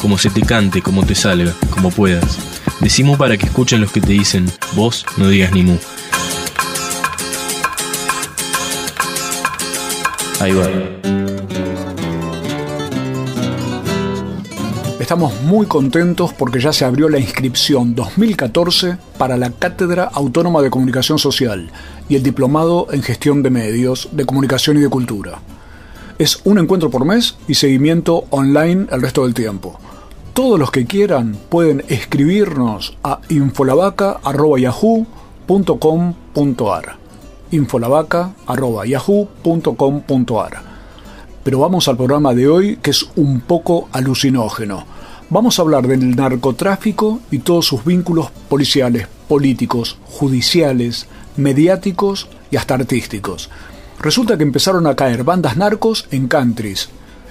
como se te cante, como te salga, como puedas. Decimos para que escuchen los que te dicen, vos no digas ni mu. Ahí va. Estamos muy contentos porque ya se abrió la inscripción 2014 para la Cátedra Autónoma de Comunicación Social y el Diplomado en Gestión de Medios, de Comunicación y de Cultura. Es un encuentro por mes y seguimiento online el resto del tiempo. Todos los que quieran pueden escribirnos a infolavaca.yahoo.com.ar infolavaca.yahoo.com.ar Pero vamos al programa de hoy que es un poco alucinógeno. Vamos a hablar del narcotráfico y todos sus vínculos policiales, políticos, judiciales, mediáticos y hasta artísticos. Resulta que empezaron a caer bandas narcos en countries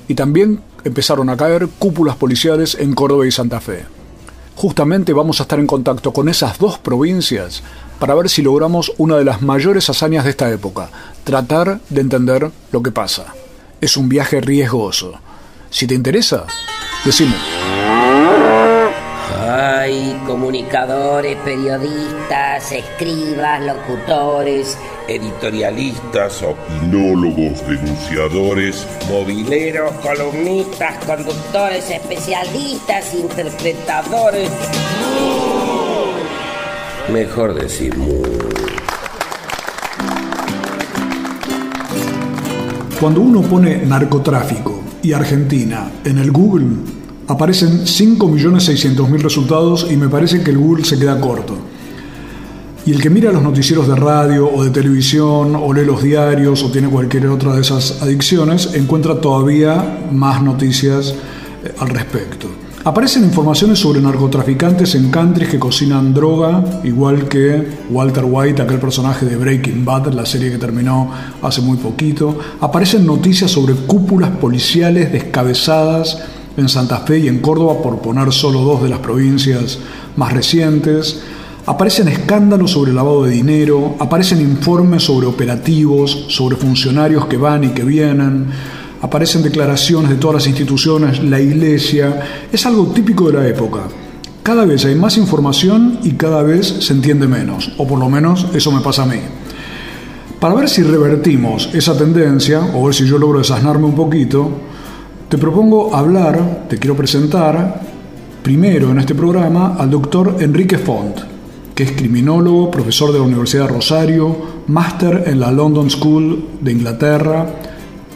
y también empezaron a caer cúpulas policiales en Córdoba y Santa Fe. Justamente vamos a estar en contacto con esas dos provincias para ver si logramos una de las mayores hazañas de esta época, tratar de entender lo que pasa. Es un viaje riesgoso. Si te interesa, decime. Hay comunicadores, periodistas, escribas, locutores, editorialistas, opinólogos, denunciadores, mobileros, columnistas, conductores, especialistas, interpretadores. Mejor decir Cuando uno pone narcotráfico y Argentina en el Google, aparecen 5.600.000 resultados y me parece que el Google se queda corto. Y el que mira los noticieros de radio o de televisión o lee los diarios o tiene cualquier otra de esas adicciones, encuentra todavía más noticias eh, al respecto. Aparecen informaciones sobre narcotraficantes en countries que cocinan droga, igual que Walter White, aquel personaje de Breaking Bad, la serie que terminó hace muy poquito. Aparecen noticias sobre cúpulas policiales descabezadas en Santa Fe y en Córdoba, por poner solo dos de las provincias más recientes. Aparecen escándalos sobre lavado de dinero, aparecen informes sobre operativos, sobre funcionarios que van y que vienen aparecen declaraciones de todas las instituciones, la iglesia, es algo típico de la época. Cada vez hay más información y cada vez se entiende menos, o por lo menos eso me pasa a mí. Para ver si revertimos esa tendencia, o ver si yo logro desasnarme un poquito, te propongo hablar, te quiero presentar, primero en este programa, al doctor Enrique Font, que es criminólogo, profesor de la Universidad de Rosario, máster en la London School de Inglaterra,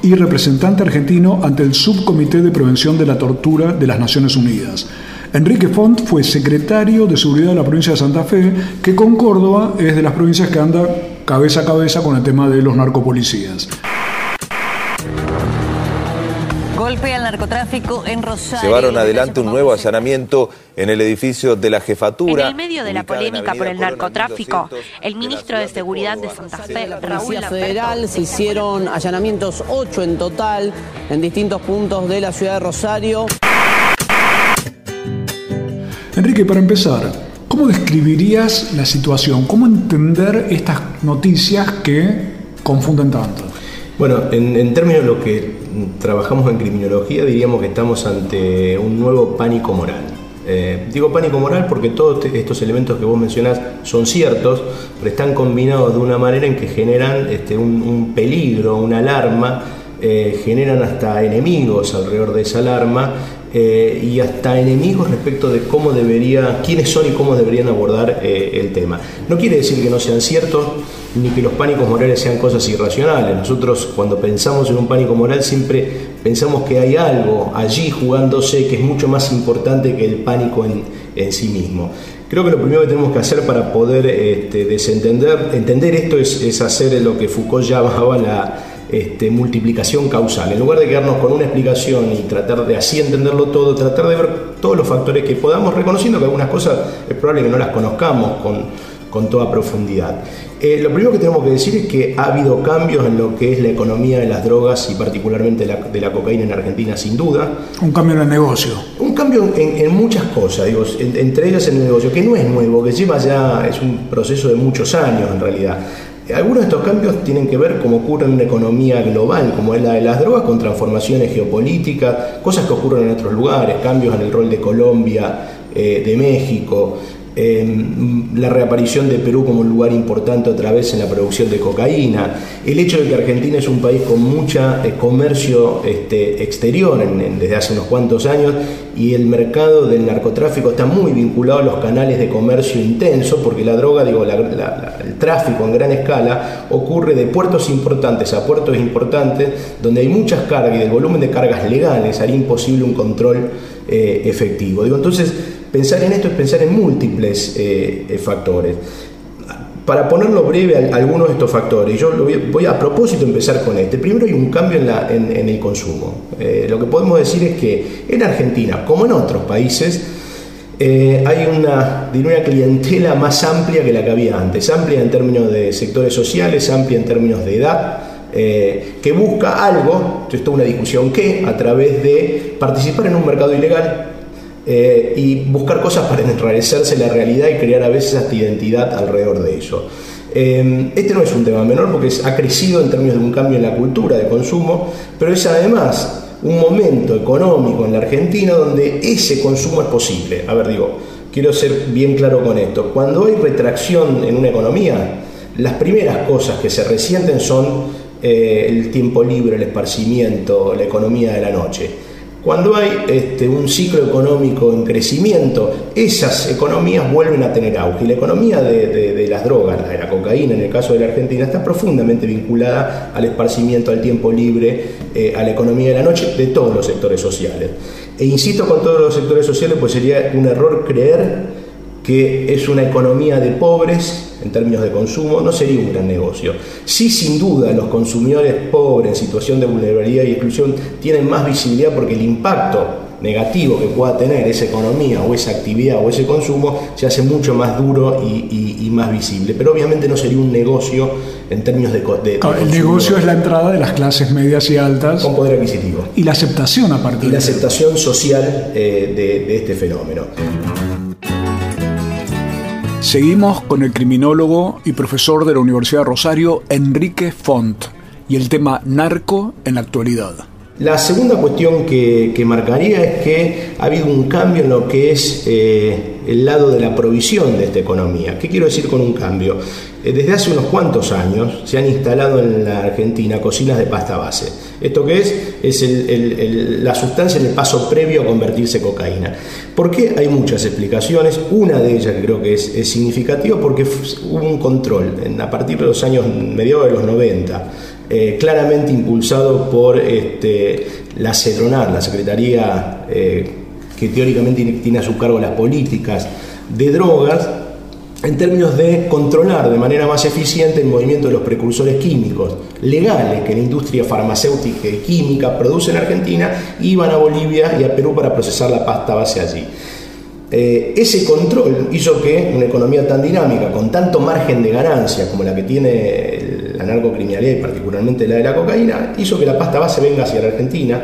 y representante argentino ante el Subcomité de Prevención de la Tortura de las Naciones Unidas. Enrique Font fue secretario de Seguridad de la provincia de Santa Fe, que con Córdoba es de las provincias que anda cabeza a cabeza con el tema de los narcopolicías. Golpe al narcotráfico en Rosario. Llevaron adelante un nuevo allanamiento en el edificio de la jefatura. En el medio de la polémica por el narcotráfico, el ministro de Seguridad de Santa Fe, Raúl Federal, se hicieron allanamientos, ocho en total, en distintos puntos de la ciudad de Rosario. Enrique, para empezar, ¿cómo describirías la situación? ¿Cómo entender estas noticias que confunden tanto? Bueno, en, términos de lo que trabajamos en criminología, diríamos que estamos ante un nuevo pánico moral. Eh, digo pánico moral porque todos estos elementos que vos mencionás son ciertos, pero están combinados de una manera en que generan este, un, peligro, una alarma, eh, generan hasta enemigos alrededor de esa alarma eh, y hasta enemigos respecto de cómo debería, quiénes son y cómo deberían abordar el tema. No quiere decir que no sean ciertos, ni que los pánicos morales sean cosas irracionales. Nosotros cuando pensamos en un pánico moral siempre pensamos que hay algo allí jugándose que es mucho más importante que el pánico en, sí mismo. Creo que lo primero que tenemos que hacer para poder este, desentender, entender esto es, hacer lo que Foucault llamaba la este, multiplicación causal. En lugar de quedarnos con una explicación y tratar de así entenderlo todo, tratar de ver todos los factores que podamos, reconociendo que algunas cosas es probable que no las conozcamos con, con toda profundidad. Eh, lo primero que tenemos que decir es que ha habido cambios en lo que es la economía de las drogas y particularmente de la cocaína en Argentina, sin duda. Un cambio en el negocio. Un cambio en, muchas cosas, digo, entre ellas en el negocio, que no es nuevo, que lleva ya, es un proceso de muchos años en realidad. Algunos de estos cambios tienen que ver como ocurre en una economía global, como es la de las drogas, con transformaciones geopolíticas, cosas que ocurren en otros lugares, cambios en el rol de Colombia, eh, de México, la reaparición de Perú como un lugar importante otra vez en la producción de cocaína, el hecho de que Argentina es un país con mucha eh, comercio este, exterior desde hace unos cuantos años y el mercado del narcotráfico está muy vinculado a los canales de comercio intenso, porque la droga, digo, el tráfico en gran escala ocurre de puertos importantes a puertos importantes, donde hay muchas cargas y del volumen de cargas legales haría imposible un control eh, efectivo. Digo, entonces, Pensar en esto es pensar en múltiples eh, eh, factores. Para ponerlo breve, algunos de estos factores, yo voy, a, propósito empezar con este. Primero hay un cambio en, el consumo. Eh, lo que podemos decir es que en Argentina, como en otros países, hay una, una clientela más amplia que la que había antes, amplia en términos de sectores sociales, amplia en términos de edad, que busca algo, esto es una discusión que, a través de participar en un mercado ilegal, eh, y buscar cosas para enrarecerse la realidad y crear a veces esta identidad alrededor de eso. Eh, este no es un tema menor porque ha crecido en términos de un cambio en la cultura de consumo, pero es además un momento económico en la Argentina donde ese consumo es posible. A ver, digo, quiero ser bien claro con esto. Cuando hay retracción en una economía, las primeras cosas que se resienten son eh, el tiempo libre, el esparcimiento, la economía de la noche. Cuando hay este, un ciclo económico en crecimiento, esas economías vuelven a tener auge. Y la economía de, las drogas, la de la cocaína en el caso de la Argentina, está profundamente vinculada al esparcimiento, al tiempo libre, eh, a la economía de la noche de todos los sectores sociales. E insisto con todos los sectores sociales, pues sería un error creer que es una economía de pobres en términos de consumo, no sería un gran negocio. Sí, sin duda, los consumidores pobres en situación de vulnerabilidad y exclusión tienen más visibilidad porque el impacto negativo que pueda tener esa economía o esa actividad o ese consumo se hace mucho más duro y, más visible. Pero obviamente no sería un negocio en términos de... de, el negocio es la entrada de las clases medias y altas. Con poder adquisitivo. Y la aceptación a partir Y la aceptación social eh, de este fenómeno. Seguimos con el criminólogo y profesor de la Universidad de Rosario, Enrique Font, y el tema narco en la actualidad. La segunda cuestión que, marcaría es que ha habido un cambio en lo que es eh, el lado de la provisión de esta economía. ¿Qué quiero decir con un cambio? Eh, desde hace unos cuantos años se han instalado en la Argentina cocinas de pasta base. ¿Esto qué es? Es la sustancia en el paso previo a convertirse en cocaína. ¿Por qué? Hay muchas explicaciones. Una de ellas que creo que es, significativa porque hubo un control a partir de los años mediados de los 90 eh, claramente impulsado por este, la la Secretaría eh, que teóricamente tiene a su cargo las políticas de drogas, en términos de controlar de manera más eficiente el movimiento de los precursores químicos legales que la industria farmacéutica y química produce en Argentina, iban a Bolivia y a Perú para procesar la pasta base allí. Eh, ese control hizo que una economía tan dinámica, con tanto margen de ganancia como la que tiene la narcocriminalidad y particularmente la de la cocaína, hizo que la pasta base venga hacia la Argentina,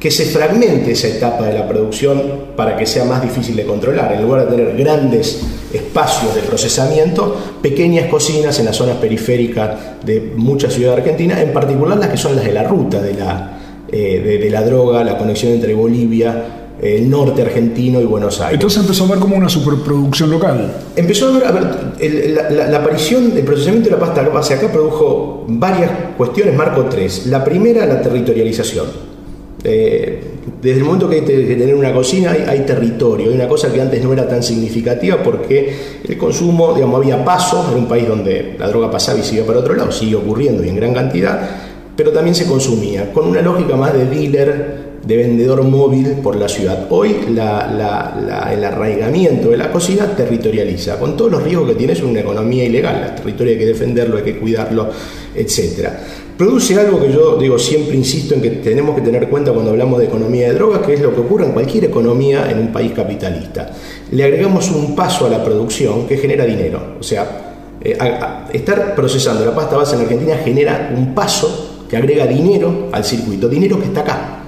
que se fragmente esa etapa de la producción para que sea más difícil de controlar. En lugar de tener grandes espacios de procesamiento, pequeñas cocinas en las zonas periféricas de muchas ciudades argentinas, en particular las que son las de la ruta de la, eh, de la droga, la conexión entre Bolivia el norte argentino y Buenos Aires. Entonces empezó a ver como una superproducción local. Empezó a ver, a ver la, aparición, el procesamiento de la pasta base acá produjo varias cuestiones, marco tres. La primera, la territorialización. Eh, desde el momento que hay que tener una cocina hay, territorio, hay una cosa que antes no era tan significativa porque el consumo, digamos, había paso, en un país donde la droga pasaba y se para otro lado, sigue ocurriendo y en gran cantidad, pero también se consumía, con una lógica más de dealer de vendedor móvil por la ciudad. Hoy el arraigamiento de la cocina territorializa, con todos los riesgos que tiene es una economía ilegal. El territorio hay que defenderlo, hay que cuidarlo, etc. Produce algo que yo digo siempre insisto en que tenemos que tener cuenta cuando hablamos de economía de drogas, que es lo que ocurre en cualquier economía en un país capitalista. Le agregamos un paso a la producción que genera dinero. O sea, eh, estar procesando la pasta base en Argentina genera un paso que agrega dinero al circuito, dinero que está acá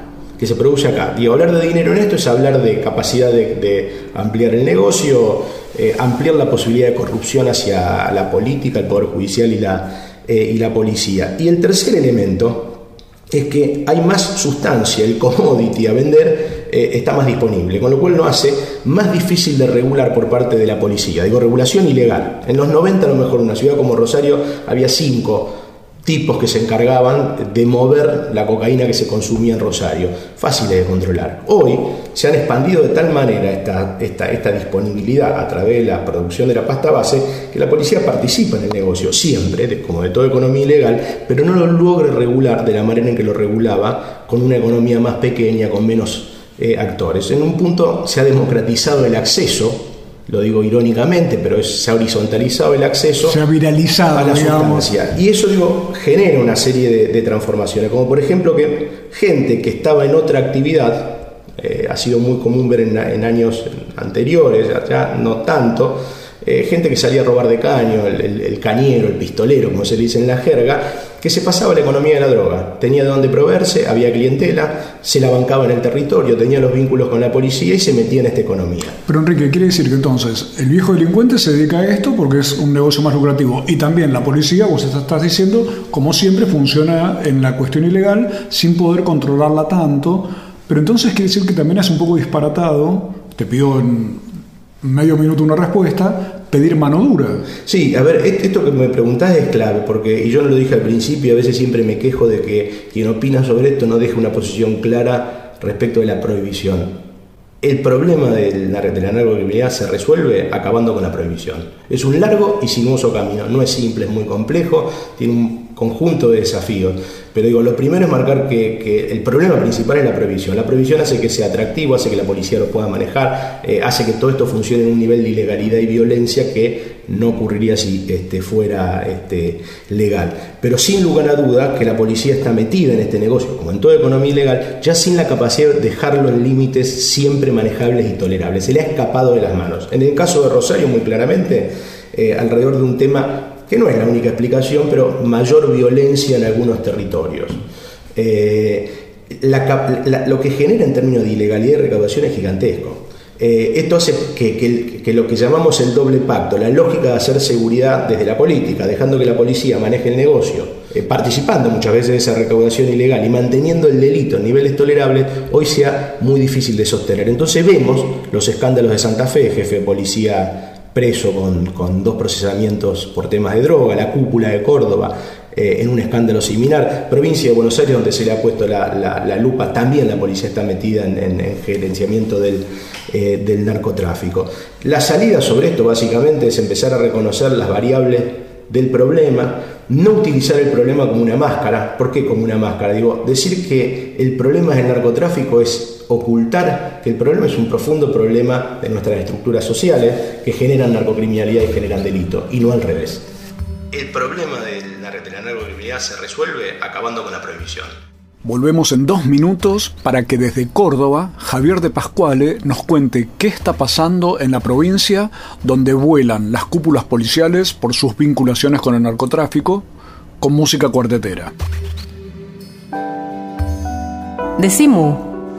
que se produce acá. Y hablar de dinero en esto es hablar de capacidad de, ampliar el negocio, eh, ampliar la posibilidad de corrupción hacia la política, el Poder Judicial y la, eh, y la policía. Y el tercer elemento es que hay más sustancia, el commodity a vender eh, está más disponible, con lo cual lo hace más difícil de regular por parte de la policía. Digo, regulación ilegal. En los 90 a lo mejor en una ciudad como Rosario había cinco tipos que se encargaban de mover la cocaína que se consumía en Rosario, fáciles de controlar. Hoy se han expandido de tal manera esta, esta, esta, disponibilidad a través de la producción de la pasta base que la policía participa en el negocio, siempre, como de toda economía ilegal, pero no lo logra regular de la manera en que lo regulaba con una economía más pequeña, con menos eh, actores. En un punto se ha democratizado el acceso lo digo irónicamente, pero se ha horizontalizado el acceso. Se ha viralizado, a la sustancia. Y eso, digo, genera una serie de, transformaciones, como por ejemplo que gente que estaba en otra actividad, eh, ha sido muy común ver en, años anteriores, ya no tanto, eh, gente que salía a robar de caño, el, cañero, el pistolero, como se dice en la jerga, que se pasaba la economía de la droga. Tenía de dónde proveerse, había clientela, se la bancaba en el territorio, tenía los vínculos con la policía y se metía en esta economía. Pero Enrique, quiere decir que entonces el viejo delincuente se dedica a esto porque es un negocio más lucrativo y también la policía, vos estás diciendo, como siempre, funciona en la cuestión ilegal sin poder controlarla tanto. Pero entonces quiere decir que también es un poco disparatado, te pido en medio minuto una respuesta, pedir mano dura. Sí, a ver, esto que me preguntás es clave, porque, y yo no lo dije al principio, a veces siempre me quejo de que quien opina sobre esto no deja una posición clara respecto de la prohibición. El problema de la, de la narcocriminalidad se resuelve acabando con la prohibición. Es un largo y sinuoso camino, no es simple, es muy complejo, tiene un conjunto de desafíos. Pero digo, lo primero es marcar que, el problema principal es la prohibición. La prohibición hace que sea atractivo, hace que la policía lo pueda manejar, eh, hace que todo esto funcione en un nivel de ilegalidad y violencia que no ocurriría si este, fuera este, legal. Pero sin lugar a duda que la policía está metida en este negocio, como en toda economía ilegal, ya sin la capacidad de dejarlo en límites siempre manejables y tolerables. Se le ha escapado de las manos. En el caso de Rosario, muy claramente, eh, alrededor de un tema que no es la única explicación, pero mayor violencia en algunos territorios. Eh, lo que genera en términos de ilegalidad y recaudación es gigantesco. Eh, esto hace que, lo que llamamos el doble pacto, la lógica de hacer seguridad desde la política, dejando que la policía maneje el negocio, eh, participando muchas veces de esa recaudación ilegal y manteniendo el delito en niveles tolerables, hoy sea muy difícil de sostener. Entonces vemos los escándalos de Santa Fe, jefe de policía preso con, dos procesamientos por temas de droga, la cúpula de Córdoba, eh, en un escándalo similar, provincia de Buenos Aires donde se le ha puesto la, lupa, también la policía está metida en, gerenciamiento del, eh, del narcotráfico. La salida sobre esto básicamente es empezar a reconocer las variables del problema, no utilizar el problema como una máscara. ¿Por qué como una máscara? Digo, decir que el problema del narcotráfico es ocultar que el problema es un profundo problema de nuestras estructuras sociales que generan narcocriminalidad y generan delito, y no al revés. El problema de la, de la narcocriminalidad se resuelve acabando con la prohibición. Volvemos en dos minutos para que desde Córdoba Javier de Pascuale nos cuente qué está pasando en la provincia donde vuelan las cúpulas policiales por sus vinculaciones con el narcotráfico con música cuartetera. Decimu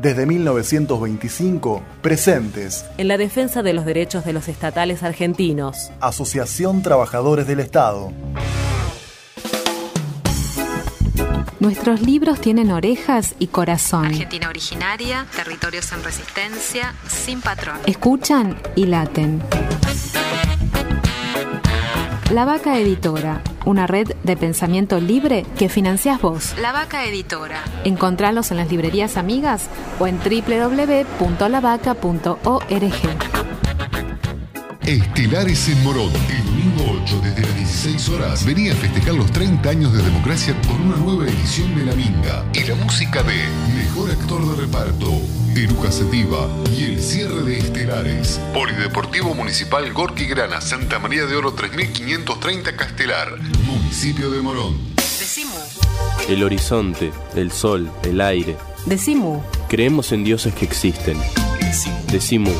Desde 1925, presentes en la defensa de los derechos de los estatales argentinos. Asociación Trabajadores del Estado. Nuestros libros tienen orejas y corazón. Argentina originaria, territorios en resistencia, sin patrón. Escuchan y laten. La Vaca Editora, una red de pensamiento libre que financias vos. La Vaca Editora. Encontralos en las librerías amigas o en www.lavaca.org. Estelares en Morón, el domingo 8 desde las 16 horas. Venía a festejar los 30 años de democracia con una nueva edición de La Minga y la música de Mejor Actor de Reparto, Eruca Sativa y el cierre de Estelares. Polideportivo Municipal Gorki Grana, Santa María de Oro 3530 Castelar, municipio de Morón. Decimu. El horizonte, el sol, el aire. Decimu. Creemos en dioses que existen. Decimu.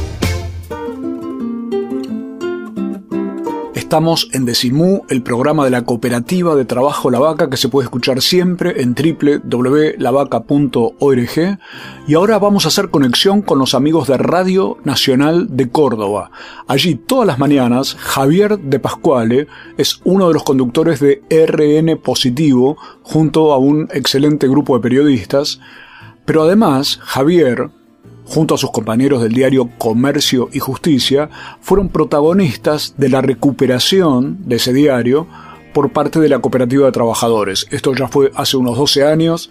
Estamos en Decimú, el programa de la cooperativa de trabajo La Vaca que se puede escuchar siempre en www.lavaca.org y ahora vamos a hacer conexión con los amigos de Radio Nacional de Córdoba. Allí todas las mañanas Javier de Pascuale es uno de los conductores de RN Positivo junto a un excelente grupo de periodistas, pero además Javier junto a sus compañeros del diario Comercio y Justicia, fueron protagonistas de la recuperación de ese diario por parte de la Cooperativa de Trabajadores. Esto ya fue hace unos 12 años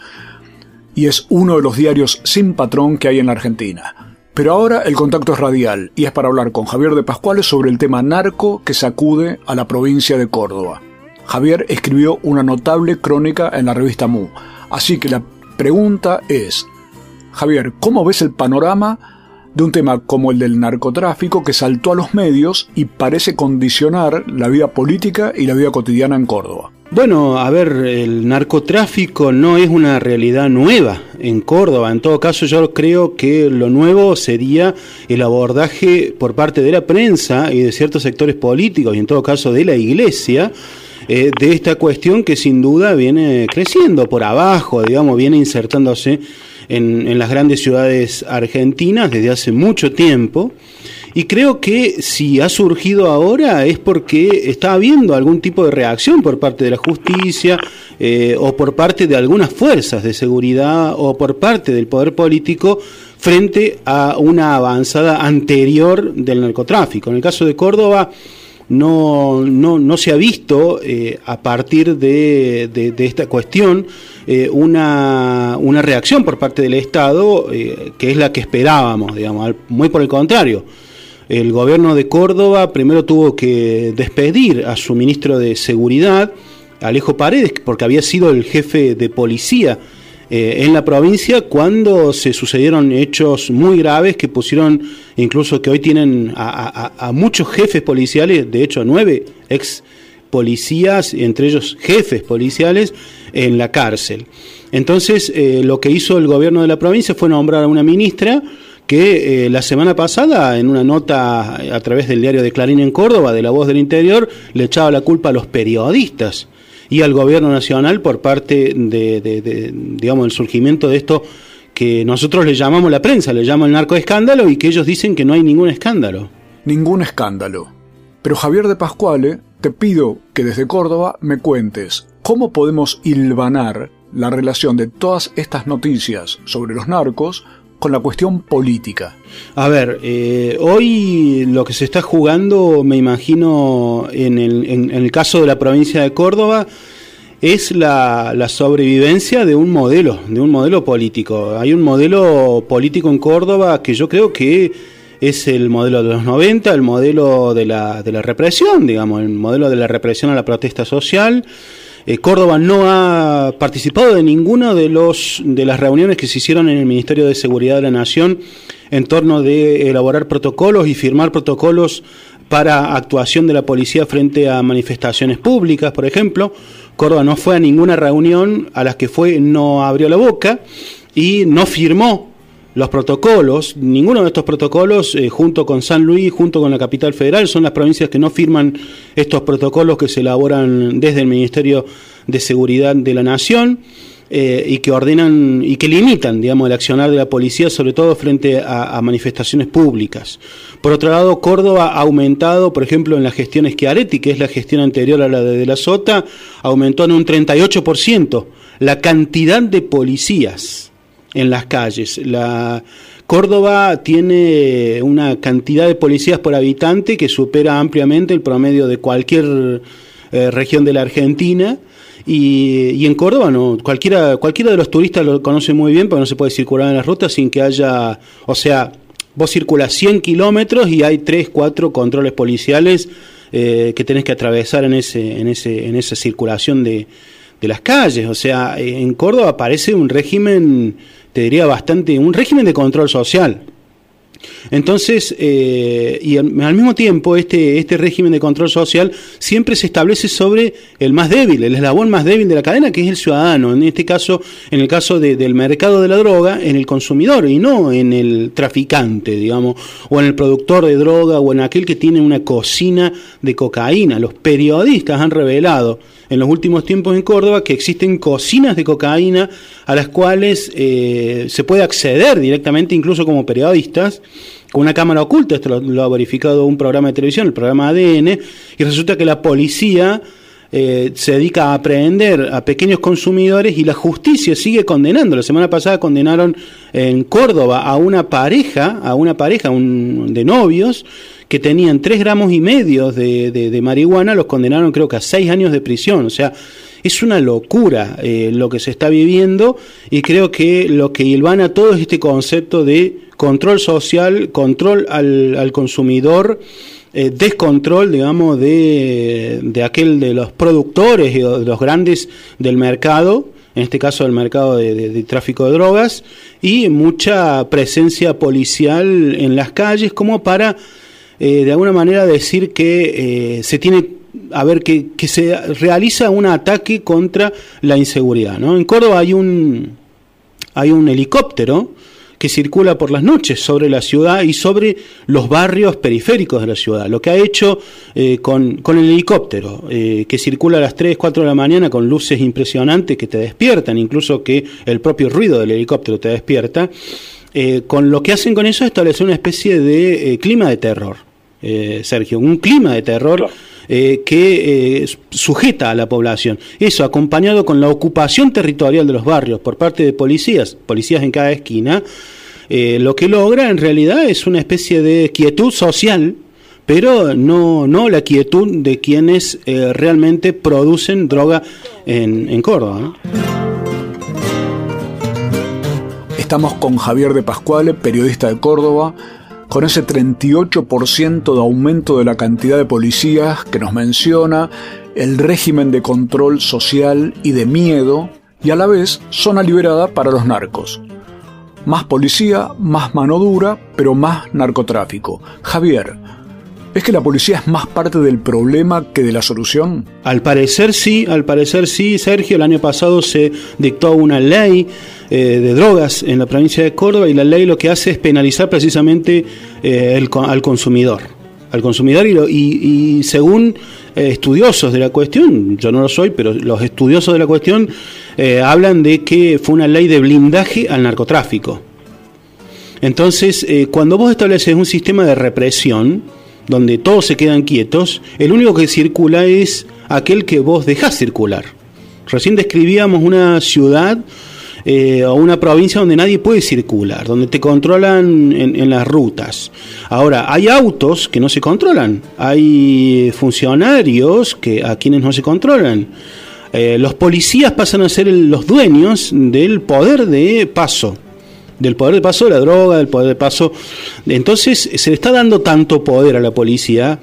y es uno de los diarios sin patrón que hay en la Argentina. Pero ahora el contacto es radial y es para hablar con Javier de Pascuales sobre el tema narco que sacude a la provincia de Córdoba. Javier escribió una notable crónica en la revista Mu, así que la pregunta es, Javier, ¿cómo ves el panorama de un tema como el del narcotráfico que saltó a los medios y parece condicionar la vida política y la vida cotidiana en Córdoba? Bueno, a ver, el narcotráfico no es una realidad nueva en Córdoba. En todo caso, yo creo que lo nuevo sería el abordaje por parte de la prensa y de ciertos sectores políticos, y en todo caso de la iglesia, eh, de esta cuestión que sin duda viene creciendo por abajo, digamos, viene insertándose en, las grandes ciudades argentinas desde hace mucho tiempo. Y creo que si ha surgido ahora es porque está habiendo algún tipo de reacción por parte de la justicia eh, o por parte de algunas fuerzas de seguridad o por parte del poder político frente a una avanzada anterior del narcotráfico. En el caso de Córdoba, no, no, no se ha visto eh, a partir de, de, esta cuestión eh, una, una, reacción por parte del Estado eh, que es la que esperábamos, digamos, muy por el contrario. El gobierno de Córdoba primero tuvo que despedir a su ministro de Seguridad, Alejo Paredes, porque había sido el jefe de policía eh, en la provincia cuando se sucedieron hechos muy graves que pusieron, incluso que hoy tienen a, muchos jefes policiales, de hecho a nueve ex policías, entre ellos jefes policiales, en la cárcel. Entonces, eh, lo que hizo el gobierno de la provincia fue nombrar a una ministra que eh, la semana pasada, en una nota a través del diario de Clarín en Córdoba, de La Voz del Interior, le echaba la culpa a los periodistas y al gobierno nacional por parte de, digamos, el surgimiento de esto que nosotros le llamamos la prensa, le llaman el narcoescándalo y que ellos dicen que no hay ningún escándalo. Ningún escándalo. Pero Javier de Pascuale, te pido que desde Córdoba me cuentes cómo podemos hilvanar la relación de todas estas noticias sobre los narcos con la cuestión política. A ver, eh, hoy lo que se está jugando, me imagino, en el, en, el caso de la provincia de Córdoba, es la, la, sobrevivencia de un modelo, de un modelo político. Hay un modelo político en Córdoba que yo creo que es el modelo de los 90, el modelo de la, de la represión, digamos, el modelo de la represión a la protesta social eh, Córdoba no ha participado de ninguna de, los, de las reuniones que se hicieron en el Ministerio de Seguridad de la Nación en torno de elaborar protocolos y firmar protocolos para actuación de la policía frente a manifestaciones públicas, por ejemplo. Córdoba no fue a ninguna reunión a las que fue, no abrió la boca y no firmó los protocolos, ninguno de estos protocolos, eh, junto con San Luis, junto con la capital federal, son las provincias que no firman estos protocolos que se elaboran desde el Ministerio de Seguridad de la Nación eh, y que ordenan y que limitan, digamos, el accionar de la policía, sobre todo frente a, manifestaciones públicas. Por otro lado, Córdoba ha aumentado, por ejemplo, en la gestión Schiaretti, que es la gestión anterior a la de, de la Sota, aumentó en un 38% la cantidad de policías en las calles. La Córdoba tiene una cantidad de policías por habitante que supera ampliamente el promedio de cualquier eh, región de la Argentina. Y, en Córdoba, no, cualquiera, cualquiera de los turistas lo conoce muy bien, pero no se puede circular en las rutas sin que haya, o sea, vos circulas 100 kilómetros y hay 3, 4 controles policiales eh, que tenés que atravesar en, ese, en, ese, en esa circulación de, de las calles. O sea, en Córdoba parece un régimen, te diría bastante, un régimen de control social. Entonces, eh, y al, mismo tiempo, este, este régimen de control social siempre se establece sobre el más débil, el eslabón más débil de la cadena, que es el ciudadano. En este caso, en el caso del mercado de la droga, en el consumidor y no en el traficante, digamos, o en el productor de droga o en aquel que tiene una cocina de cocaína. Los periodistas han revelado en los últimos tiempos en Córdoba que existen cocinas de cocaína a las cuales eh, se puede acceder directamente, incluso como periodistas, con una cámara oculta. Esto lo, ha verificado un programa de televisión, el programa ADN, y resulta que la policía eh, se dedica a aprehender a pequeños consumidores y la justicia sigue condenando. La semana pasada condenaron en Córdoba a una pareja, a una pareja de novios, que tenían tres gramos y medio de, marihuana, los condenaron creo que a seis años de prisión. O sea, es una locura eh, lo que se está viviendo y creo que lo que hilvana todo es este concepto de control social, control al, consumidor, eh, descontrol, digamos, de, de, aquel de los productores y de los grandes del mercado, en este caso del mercado de, tráfico de drogas, y mucha presencia policial en las calles como para eh, de alguna manera decir que eh, se tiene a ver que, que, se realiza un ataque contra la inseguridad ¿no? en Córdoba hay un hay un helicóptero que circula por las noches sobre la ciudad y sobre los barrios periféricos de la ciudad. Lo que ha hecho eh, con, con, el helicóptero, que circula a las 3, 4 de la mañana con luces impresionantes que te despiertan, incluso que el propio ruido del helicóptero te despierta, con lo que hacen con eso es establecer una especie de clima de terror. Eh, Sergio, un clima de terror eh, que eh, sujeta a la población. Eso, acompañado con la ocupación territorial de los barrios por parte de policías, policías en cada esquina, lo que logra en realidad es una especie de quietud social, pero no, no la quietud de quienes realmente producen droga en, Córdoba. Estamos con Javier de Pascuale, periodista de Córdoba con ese 38% de aumento de la cantidad de policías que nos menciona, el régimen de control social y de miedo, y a la vez zona liberada para los narcos. Más policía, más mano dura, pero más narcotráfico. Javier, ¿Es que la policía es más parte del problema que de la solución? Al parecer sí, al parecer sí, Sergio. El año pasado se dictó una ley eh, de drogas en la provincia de Córdoba y la ley lo que hace es penalizar precisamente eh, al consumidor. Al consumidor y, según eh, estudiosos de la cuestión, yo no lo soy, pero los estudiosos de la cuestión hablan de que fue una ley de blindaje al narcotráfico. Entonces, cuando vos estableces un sistema de represión, donde todos se quedan quietos, el único que circula es aquel que vos dejás circular. Recién describíamos una ciudad eh, o una provincia donde nadie puede circular, donde te controlan en, las rutas. Ahora, hay autos que no se controlan, hay funcionarios que, a quienes no se controlan. Eh, los policías pasan a ser los dueños del poder de paso del poder de paso de la droga, del poder de paso. Entonces se le está dando tanto poder a la policía.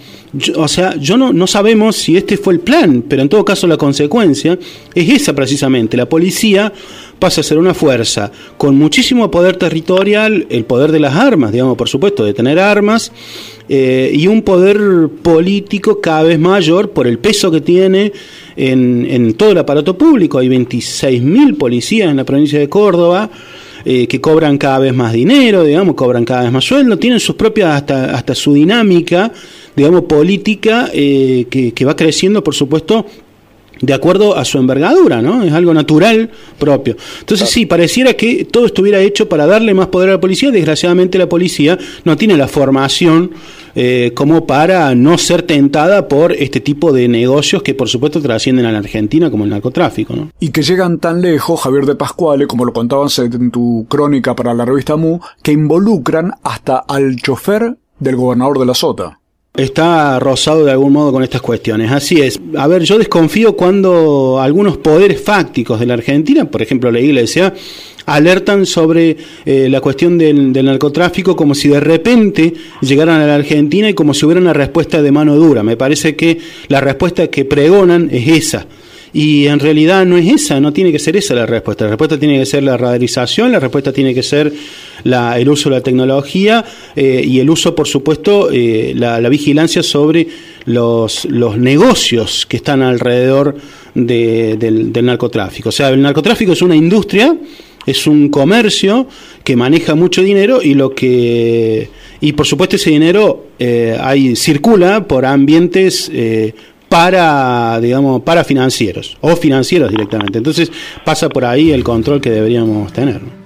o sea, yo no, no sabemos si este fue el plan, pero en todo caso la consecuencia es esa precisamente. La policía pasa a ser una fuerza con muchísimo poder territorial, el poder de las armas, digamos, por supuesto, de tener armas, eh, y un poder político cada vez mayor por el peso que tiene en, en todo el aparato público. Hay 26.000 policías en la provincia de Córdoba. Eh, que cobran cada vez más dinero, digamos, cobran cada vez más sueldo, tienen sus propias, hasta, hasta su dinámica, digamos, política, eh, que, que va creciendo, por supuesto, de acuerdo a su envergadura, ¿no? Es algo natural propio. Entonces sí, pareciera que todo estuviera hecho para darle más poder a la policía. Desgraciadamente la policía no tiene la formación eh, como para no ser tentada por este tipo de negocios que por supuesto trascienden a la Argentina como el narcotráfico, ¿no? Y que llegan tan lejos, Javier de Pascuale, como lo contabas en tu crónica para la revista Mu, que involucran hasta al chofer del gobernador de la Sota. está rozado de algún modo con estas cuestiones. Así es. A ver, yo desconfío cuando algunos poderes fácticos de la Argentina, por ejemplo la Iglesia, alertan sobre eh, la cuestión del, narcotráfico como si de repente llegaran a la Argentina y como si hubiera una respuesta de mano dura. Me parece que la respuesta que pregonan es esa. Y en realidad no es esa, no tiene que ser esa la respuesta. La respuesta tiene que ser la radarización, la respuesta tiene que ser el uso de la tecnología eh, y el uso, por supuesto, eh, la, vigilancia sobre los, negocios que están alrededor del, del narcotráfico. O sea, el narcotráfico es una industria es un comercio que maneja mucho dinero y lo que y por supuesto ese dinero eh, ahí circula por ambientes eh, para digamos para financieros o financieros directamente. Entonces pasa por ahí el control que deberíamos tener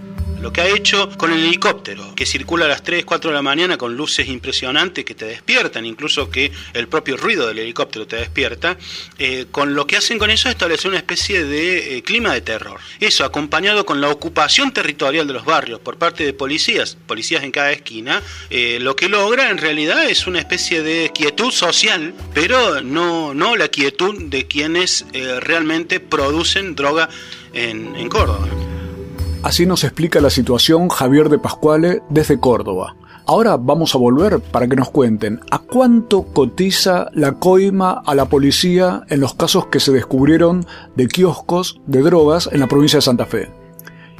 lo que ha hecho con el helicóptero, que circula a las 3, 4 de la mañana con luces impresionantes que te despiertan, incluso que el propio ruido del helicóptero te despierta, eh, con lo que hacen con eso es establecer una especie de eh, clima de terror. Eso, acompañado con la ocupación territorial de los barrios por parte de policías, policías en cada esquina, eh, lo que logra en realidad es una especie de quietud social, pero no, no la quietud de quienes realmente producen droga en, en Córdoba. Así nos explica la situación Javier de Pascuale desde Córdoba. Ahora vamos a volver para que nos cuenten a cuánto cotiza la coima a la policía en los casos que se descubrieron de kioscos de drogas en la provincia de Santa Fe.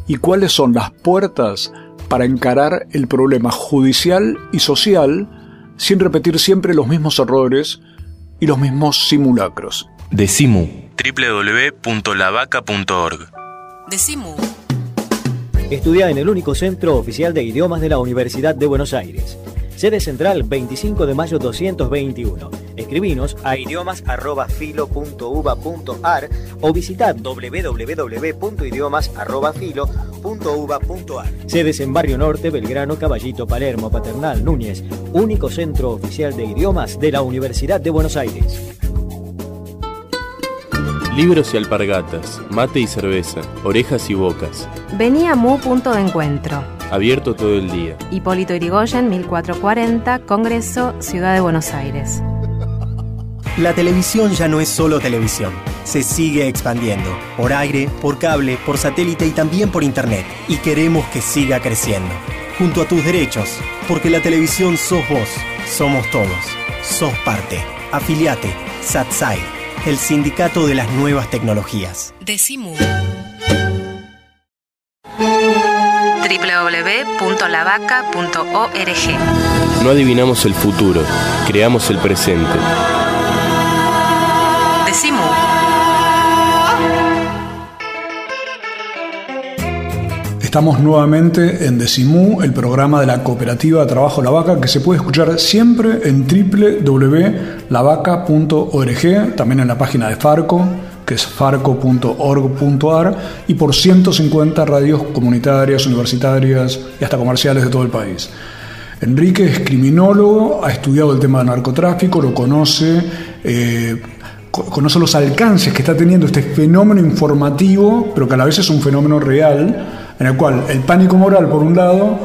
Y cuáles son las puertas para encarar el problema judicial y social sin repetir siempre los mismos errores y los mismos simulacros. Decimu www.lavaca.org Decimu Estudia en el único centro oficial de idiomas de la Universidad de Buenos Aires. Sede central 25 de mayo 221. Escribinos a idiomas.filo.uva.ar o visitad www.idiomas.filo.uva.ar. Sedes en Barrio Norte, Belgrano, Caballito, Palermo, Paternal, Núñez. Único centro oficial de idiomas de la Universidad de Buenos Aires. Libros y alpargatas, mate y cerveza, orejas y bocas. Venía Mu Punto de Encuentro. Abierto todo el día. Hipólito Irigoyen, 1440, Congreso, Ciudad de Buenos Aires. La televisión ya no es solo televisión. Se sigue expandiendo. Por aire, por cable, por satélite y también por internet. Y queremos que siga creciendo. Junto a tus derechos. Porque la televisión sos vos. Somos todos. Sos parte. Afiliate. SATSAI el Sindicato de las Nuevas Tecnologías. Decimu www.lavaca.org No adivinamos el futuro, creamos el presente. Decimu Estamos nuevamente en Decimú, el programa de la cooperativa de trabajo La Vaca, que se puede escuchar siempre en www.lavaca.org, también en la página de Farco, que es farco.org.ar, y por 150 radios comunitarias, universitarias y hasta comerciales de todo el país. Enrique es criminólogo, ha estudiado el tema del narcotráfico, lo conoce, eh, conoce los alcances que está teniendo este fenómeno informativo, pero que a la vez es un fenómeno real en el cual el pánico moral, por un lado,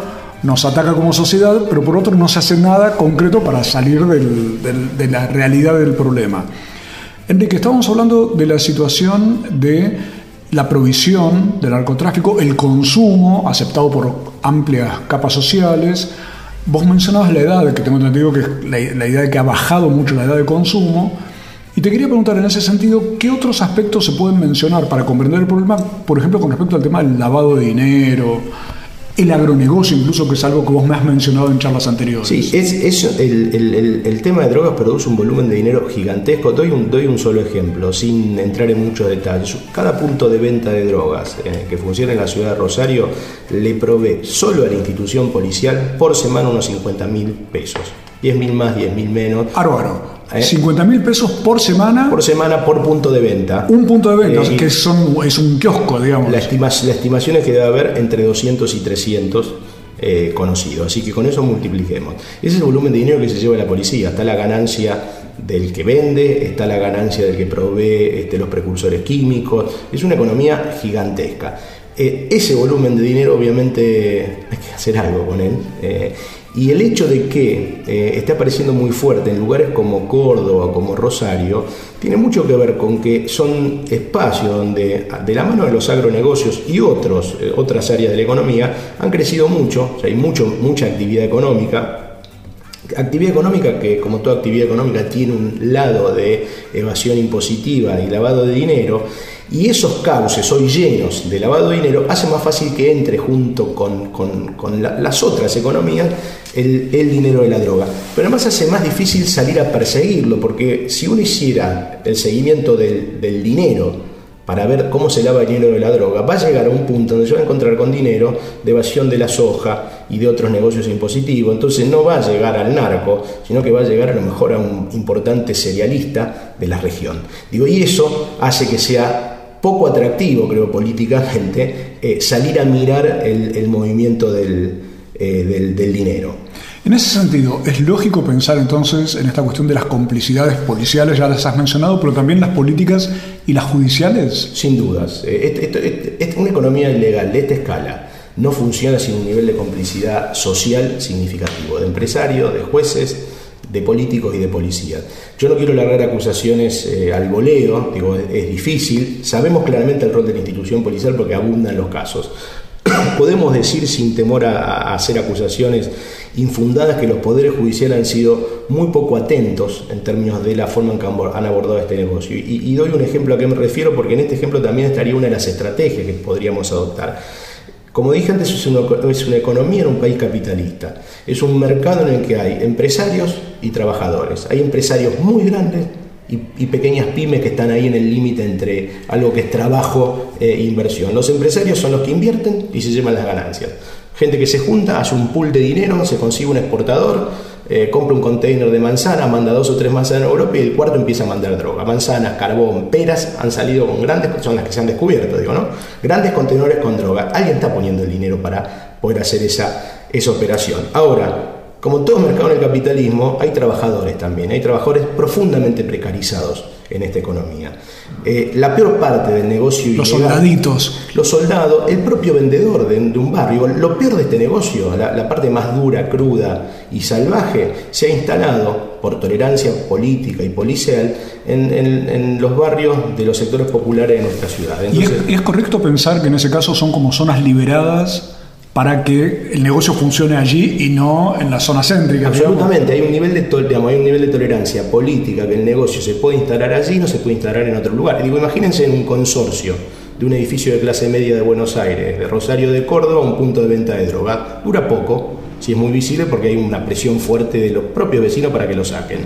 nos ataca como sociedad, pero por otro no se hace nada concreto para salir de la realidad del problema. Enrique, estábamos hablando de la situación de la provisión del narcotráfico, el consumo aceptado por amplias capas sociales. Vos mencionabas la edad, que tengo entendido que es la idea de que ha bajado mucho la edad de consumo, y te quería preguntar en ese sentido, ¿qué otros aspectos se pueden mencionar para comprender el problema, por ejemplo, con respecto al tema del lavado de dinero, el agronegocio incluso, que es algo que vos me has mencionado en charlas anteriores? Sí, es, el, tema de drogas produce un volumen de dinero gigantesco. Doy un, doy un solo ejemplo, sin entrar en muchos detalles. Cada punto de venta de drogas eh, que funciona en la ciudad de Rosario le provee solo a la institución policial por semana unos 50 mil pesos. 10 mil más, 10 mil menos. Aro, 50 ¿Eh? mil pesos por semana. Por semana por punto de venta. Un punto de venta, eh, que son, es un kiosco, digamos. La, estimación es que debe haber entre 200 y 300 eh, conocidos. Así que con eso multipliquemos. Ese es el volumen de dinero que se lleva la policía. Está la ganancia del que vende, está la ganancia del que provee este, los precursores químicos. Es una economía gigantesca. ese volumen de dinero obviamente hay que hacer algo con él. Y el hecho de que eh, esté apareciendo muy fuerte en lugares como Córdoba, como Rosario, tiene mucho que ver con que son espacios donde, de la mano de los agronegocios y otros, eh, otras áreas de la economía, han crecido mucho, o sea, hay mucho, mucha actividad económica, actividad económica que, como toda actividad económica, tiene un lado de evasión impositiva y lavado de dinero, y esos cauces hoy llenos de lavado de dinero hacen más fácil que entre junto con, las otras economías el, dinero de la droga. Pero además hace más difícil salir a perseguirlo, porque si uno hiciera el seguimiento del, del dinero, para ver cómo se lava el dinero de la droga, va a llegar a un punto donde se va a encontrar con dinero de evasión de la soja y de otros negocios impositivos. Entonces no va a llegar al narco, sino que va a llegar a lo mejor a un importante serialista de la región. Digo, y eso hace que sea poco atractivo, creo, políticamente, eh, salir a mirar el, movimiento del, eh, del, del dinero. En ese sentido, ¿es lógico pensar entonces en esta cuestión de las complicidades policiales, ya las has mencionado, pero también las políticas y las judiciales? Sin dudas. Eh, una economía ilegal de esta escala no funciona sin un nivel de complicidad social significativo, de empresarios, de jueces, de políticos y de policías. Yo no quiero largar acusaciones eh, al voleo, digo, es, difícil. Sabemos claramente el rol de la institución policial porque abundan los casos. Podemos decir sin temor a hacer acusaciones infundadas que los poderes judiciales han sido muy poco atentos en términos de la forma en que han abordado este negocio. Y, doy un ejemplo a qué me refiero, porque en este ejemplo también estaría una de las estrategias que podríamos adoptar. Como dije antes, es una, economía en un país capitalista. Es un mercado en el que hay empresarios y trabajadores. Hay empresarios muy grandes y, pequeñas pymes que están ahí en el límite entre algo que es trabajo e inversión. Los empresarios son los que invierten y se llevan las ganancias. Gente que se junta, hace un pool de dinero, se consigue un exportador, eh, compra un container de manzana, manda dos o tres manzanas a Europa y el cuarto empieza a mandar droga. Manzanas, carbón, peras han salido con grandes, son las que se han descubierto, digo, ¿no? Grandes contenedores con droga. Alguien está poniendo el dinero para poder hacer esa, esa operación. Ahora, como todo mercado en el capitalismo, hay trabajadores también, hay trabajadores profundamente precarizados en esta economía. Eh, la peor parte del negocio... Los soldaditos. Los soldados, el propio vendedor de, un barrio. Lo peor de este negocio, la, parte más dura, cruda y salvaje, se ha instalado por tolerancia política y policial en, los barrios de los sectores populares de nuestra ciudad. ¿Y es correcto pensar que en ese caso son como zonas liberadas para que el negocio funcione allí y no en la zona céntrica. Absolutamente, hay un, nivel de hay un nivel de tolerancia política que el negocio se puede instalar allí y no se puede instalar en otro lugar. digo, imagínense en un consorcio de un edificio de clase media de Buenos Aires, de Rosario de Córdoba, un punto de venta de droga. Dura poco, si es muy visible porque hay una presión fuerte de los propios vecinos para que lo saquen.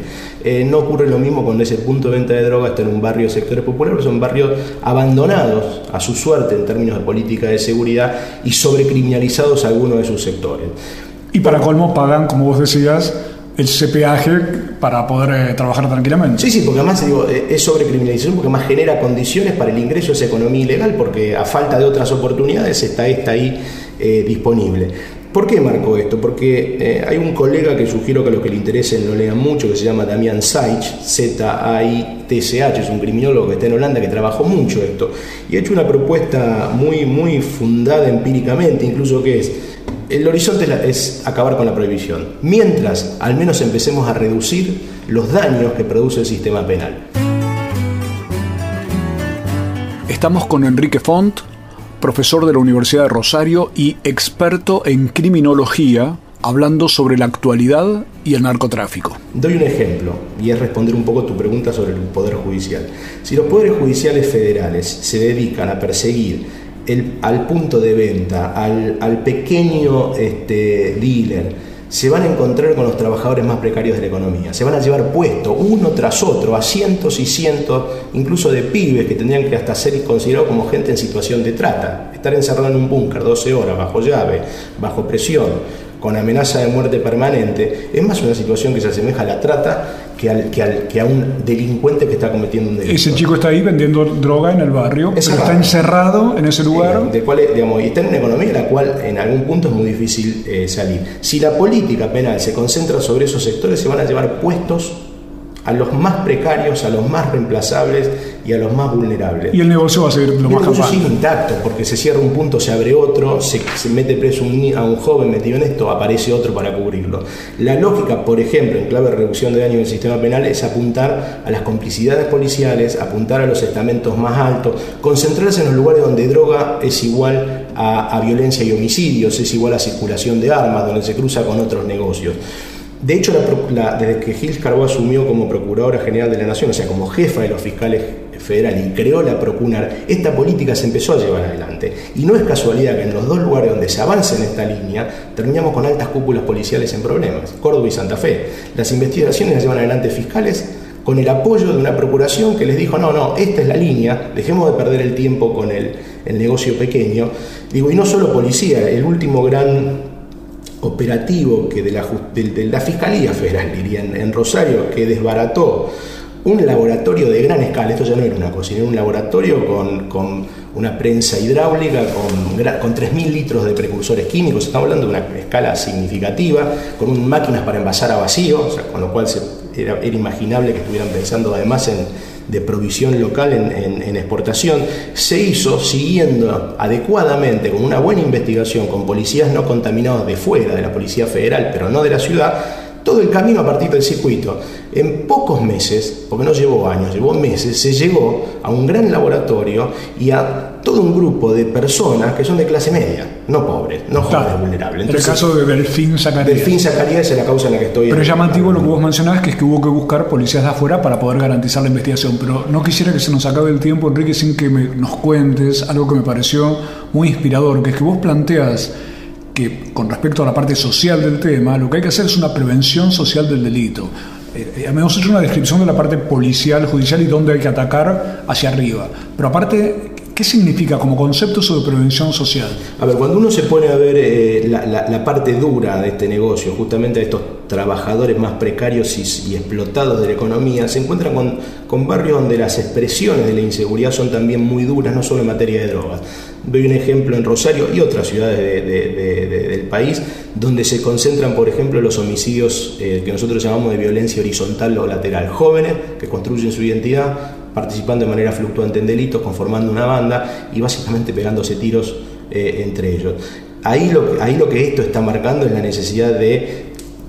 Eh, no ocurre lo mismo cuando ese punto de venta de droga está en un barrio de sectores populares, son barrios abandonados a su suerte en términos de política de seguridad y sobrecriminalizados algunos de sus sectores. Y para colmo pagan, como vos decías, el peaje para poder eh, trabajar tranquilamente. Sí, sí, porque además digo, eh, es sobrecriminalización porque más genera condiciones para el ingreso de esa economía ilegal, porque a falta de otras oportunidades está esta ahí disponible. ¿Por qué marco esto? Porque eh, hay un colega que sugiero que a los que le interesen lo lean mucho, que se llama Damian Saich, Z-A-I-T-C-H, es un criminólogo que está en Holanda que trabajó mucho esto y ha hecho una propuesta muy, muy fundada empíricamente, incluso que es el horizonte es acabar con la prohibición, mientras al menos empecemos a reducir los daños que produce el sistema penal. Estamos con Enrique Font, profesor de la Universidad de Rosario y experto en criminología, hablando sobre la actualidad y el narcotráfico. Doy un ejemplo, y es responder un poco tu pregunta sobre el Poder Judicial. Si los poderes judiciales federales se dedican a perseguir al punto de venta, al, pequeño este, dealer, se van a encontrar con los trabajadores más precarios de la economía. Se van a llevar puesto uno tras otro a cientos y cientos, incluso de pibes que tendrían que hasta ser considerados como gente en situación de trata. Estar encerrado en un búnker 12 horas, bajo llave, bajo presión, con amenaza de muerte permanente, es más una situación que se asemeja a la trata que, al, que, a un delincuente que está cometiendo un delito. Ese chico está ahí vendiendo droga en el barrio, está encerrado en ese lugar. De cual, digamos, y está en una economía en la cual en algún punto es muy difícil eh, salir. Si la política penal se concentra sobre esos sectores, se van a llevar puestos a los más precarios, a los más reemplazables y a los más vulnerables. Y el negocio va a seguir lo más el negocio sigue intacto, porque se cierra un punto, se abre otro, se, se mete preso un a un joven metido en esto, aparece otro para cubrirlo. La lógica, por ejemplo, en clave de reducción de daño del sistema penal es apuntar a las complicidades policiales, apuntar a los estamentos más altos, concentrarse en los lugares donde droga es igual a, a violencia y homicidios, es igual a circulación de armas, donde se cruza con otros negocios. De hecho, desde que Gil Carbó asumió como Procuradora General de la Nación, o sea, como jefa de los fiscales federales y creó la Procunar, esta política se empezó a llevar adelante. Y no es casualidad que en los dos lugares donde se avanza en esta línea, terminamos con altas cúpulas policiales en problemas, Córdoba y Santa Fe. Las investigaciones las llevan adelante fiscales con el apoyo de una procuración que les dijo, no, no, esta es la línea, dejemos de perder el tiempo con el, el negocio pequeño. Digo, y no solo policía, el último gran operativo que de la, de, de la Fiscalía Federal, diría, en, Rosario, que desbarató un laboratorio de gran escala, esto ya no era una cocina, era un laboratorio con, una prensa hidráulica, con, con 3.000 litros de precursores químicos, estamos hablando de una escala significativa, con máquinas para envasar a vacío, con lo cual se- era, era imaginable que estuvieran pensando además en de provisión local en, exportación, se hizo siguiendo adecuadamente, con una buena investigación, con policías no contaminados de fuera, de la Policía Federal, pero no de la ciudad, todo el camino a partir del circuito. En pocos meses, porque no llevó años, llevó meses, se llegó a un gran laboratorio y a todo un grupo de personas que son de clase media, no pobres, no jóvenes vulnerables. En el caso de Delfín Zacarías. Delfín Zacarías es la causa en la que estoy. Pero es llamativo lo que vos mencionabas, que es que hubo que buscar policías de afuera para poder garantizar la investigación. Pero no quisiera que se nos acabe el tiempo, Enrique, sin que me- nos cuentes algo que me pareció muy inspirador, que es que vos planteas que con respecto a la parte social del tema, lo que hay que hacer es una prevención social del delito. Eh, eh, me hemos hecho una descripción de la parte policial, judicial y dónde hay que atacar hacia arriba. Pero aparte, ¿qué significa como concepto de prevención social? A ver, cuando uno se pone a ver eh, la, la- la parte dura de este negocio, justamente a estos trabajadores más precarios y, y explotados de la economía, se encuentran con, con barrios donde las expresiones de la inseguridad son también muy duras, no solo en materia de drogas. Doy un ejemplo en Rosario y otras ciudades de- de- de- de- del país, donde se concentran, por ejemplo, los homicidios eh, que nosotros llamamos de violencia horizontal o lateral. Jóvenes que construyen su identidad, participando de manera fluctuante en delitos, conformando una banda y básicamente pegándose tiros eh, entre ellos. Ahí lo, ahí lo que esto está marcando es la necesidad de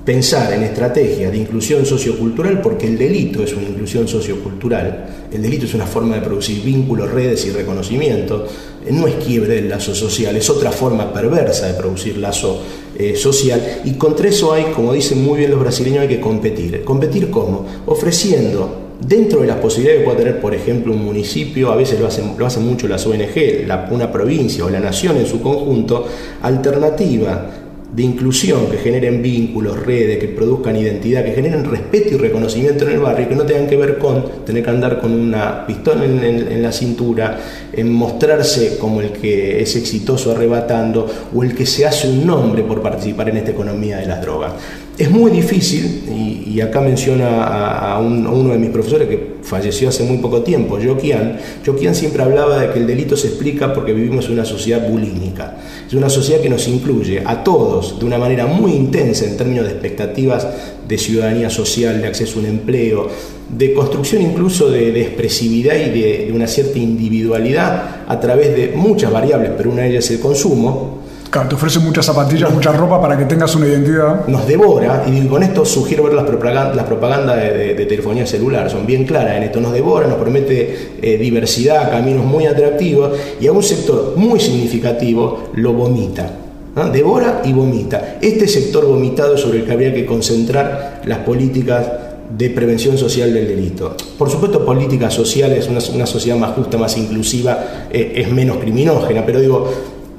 pensar en estrategias de inclusión sociocultural, porque el delito es una inclusión sociocultural, el delito es una forma de producir vínculos, redes y reconocimiento, eh, no es quiebre del lazo social, es otra forma perversa de producir lazo eh, social, y contra eso hay, como dicen muy bien los brasileños, hay que competir. ¿Competir cómo? Ofreciendo Dentro de las posibilidades que pueda tener, por ejemplo, un municipio, a veces lo hacen, lo hacen mucho las ONG, una provincia o la nación en su conjunto, alternativa de inclusión que generen vínculos, redes, que produzcan identidad, que generen respeto y reconocimiento en el barrio, que no tengan que ver con tener que andar con una pistola en, en- en la cintura, en mostrarse como el que es exitoso arrebatando o el que se hace un nombre por participar en esta economía de las drogas. Es muy difícil, y, acá menciona a, a un- a uno de mis profesores que falleció hace muy poco tiempo, Jokian. Jokian siempre hablaba de que el delito se explica porque vivimos en una sociedad bulímica. Es una sociedad que nos incluye a todos de una manera muy intensa en términos de expectativas de ciudadanía social, de acceso a un empleo, de construcción incluso de, expresividad y de una cierta individualidad a través de muchas variables, pero una de ellas es el consumo, Claro, te ofrecen muchas zapatillas, mucha ropa para que tengas una identidad. nos devora, y con esto sugiero ver las propagandas, las propagandas de, telefonía celular, son bien claras en esto, nos devora, nos promete eh, diversidad, caminos muy atractivos, y a un sector muy significativo lo vomita. Devora y vomita. Este sector vomitado sobre el que habría que concentrar las políticas de prevención social del delito. Por supuesto, políticas sociales, una, una sociedad más justa, más inclusiva, eh, es menos criminógena, pero digo,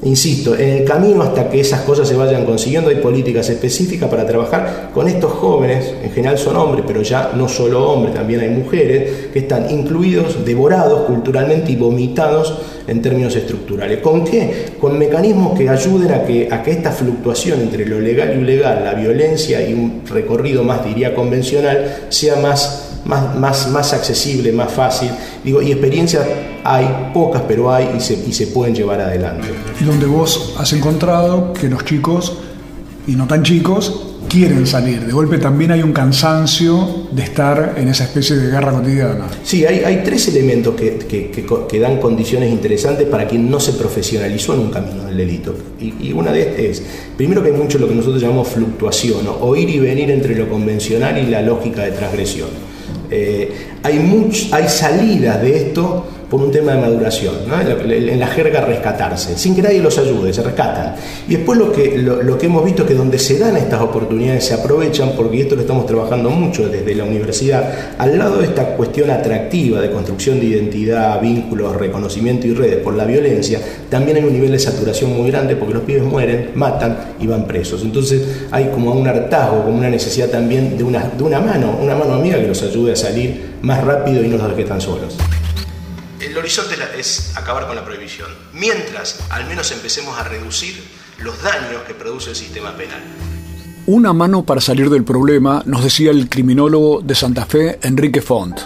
Insisto, en el camino hasta que esas cosas se vayan consiguiendo hay políticas específicas para trabajar con estos jóvenes, en general son hombres, pero ya no solo hombres, también hay mujeres, que están incluidos, devorados culturalmente y vomitados en términos estructurales. ¿Con qué? Con mecanismos que ayuden a que, a que esta fluctuación entre lo legal y ilegal, la violencia y un recorrido más, diría, convencional, sea más más, más, más accesible, más fácil. Digo, y experiencias hay, pocas, pero hay y se, y se pueden llevar adelante. Y donde vos has encontrado que los chicos, y no tan chicos, quieren salir. De golpe también hay un cansancio de estar en esa especie de guerra cotidiana. Sí, hay, hay tres elementos que, que, que, que dan condiciones interesantes para quien no se profesionalizó en un camino del delito. Y, y una de estas es, primero que hay mucho lo que nosotros llamamos fluctuación, o ir y venir entre lo convencional y la lógica de transgresión. Eh, hay, much, hay salidas de esto por un tema de maduración, en la jerga rescatarse, sin que nadie los ayude, se rescatan. Y después lo que, lo, que hemos visto es que donde se dan estas oportunidades se aprovechan, porque esto lo estamos trabajando mucho desde la universidad, al lado de esta cuestión atractiva de construcción de identidad, vínculos, reconocimiento y redes por la violencia, también hay un nivel de saturación muy grande porque los pibes mueren, matan y van presos. Entonces hay como un hartazgo, como una necesidad también de una, de una mano, una mano amiga que los ayude a salir más rápido y no los tan solos el horizonte es acabar con la prohibición, mientras al menos empecemos a reducir los daños que produce el sistema penal. Una mano para salir del problema, nos decía el criminólogo de Santa Fe, Enrique Font.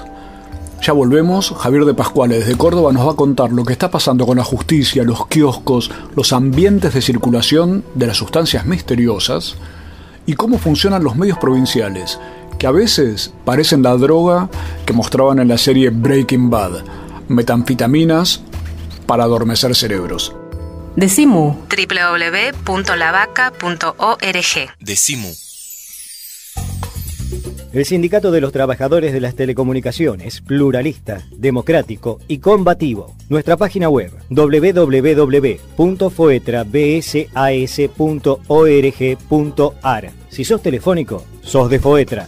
Ya volvemos, Javier de Pascuales desde Córdoba nos va a contar lo que está pasando con la justicia, los kioscos, los ambientes de circulación de las sustancias misteriosas y cómo funcionan los medios provinciales, que a veces parecen la droga que mostraban en la serie Breaking Bad metanfitaminas para adormecer cerebros. Decimu. www.lavaca.org. Decimu. El Sindicato de los Trabajadores de las Telecomunicaciones, pluralista, democrático y combativo. Nuestra página web www.foetrabsas.org.ar. Si sos telefónico, sos de Foetra.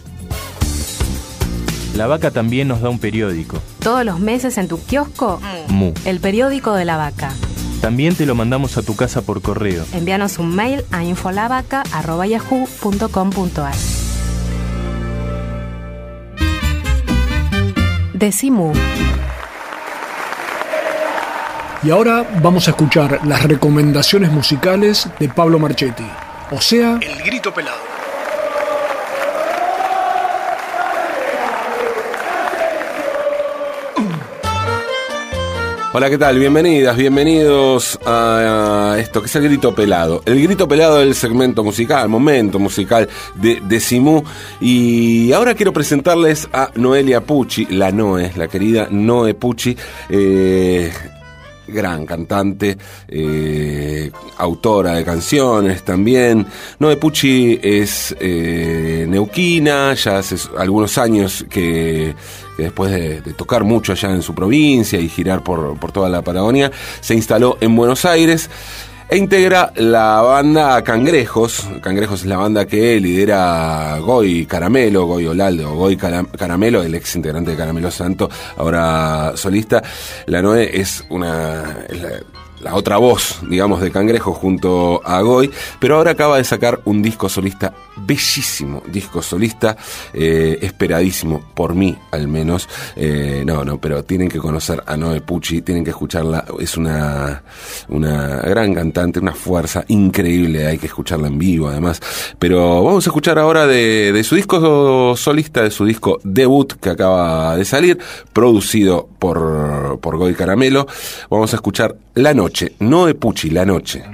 La Vaca también nos da un periódico. Todos los meses en tu kiosco, Mu. el periódico de la vaca. También te lo mandamos a tu casa por correo. Envíanos un mail a infolavaca.yahoo.com.ar. Decimu. Y ahora vamos a escuchar las recomendaciones musicales de Pablo Marchetti, o sea, El Grito Pelado. Hola, ¿qué tal? Bienvenidas, bienvenidos a esto que es el grito pelado. El grito pelado del segmento musical, momento musical de, de. Y ahora quiero presentarles a Noelia Pucci, la Noe, la querida Noe Pucci. Eh, gran cantante, eh, autora de canciones también. Noe Pucci es eh, neuquina, ya hace algunos años que, que después de, tocar mucho allá en su provincia y girar por, por toda la Patagonia, se instaló en Buenos Aires e integra la banda Cangrejos. Cangrejos es la banda que lidera Goy Caramelo, Goy Olaldo, Goy Caramelo, el ex integrante de Caramelo Santo, ahora solista. La Noé es una... Es la, la otra voz, digamos, de Cangrejo junto a Goy, pero ahora acaba de sacar un disco solista, bellísimo disco solista, eh, esperadísimo, por mí al menos. Eh, no, no, pero tienen que conocer a Noe Pucci, tienen que escucharla, es una, una gran cantante, una fuerza increíble, hay que escucharla en vivo además. Pero vamos a escuchar ahora de, de su disco solista, de su disco debut que acaba de salir, producido por, por Goy Caramelo. Vamos a escuchar La Noche. No de Pucci, la noche.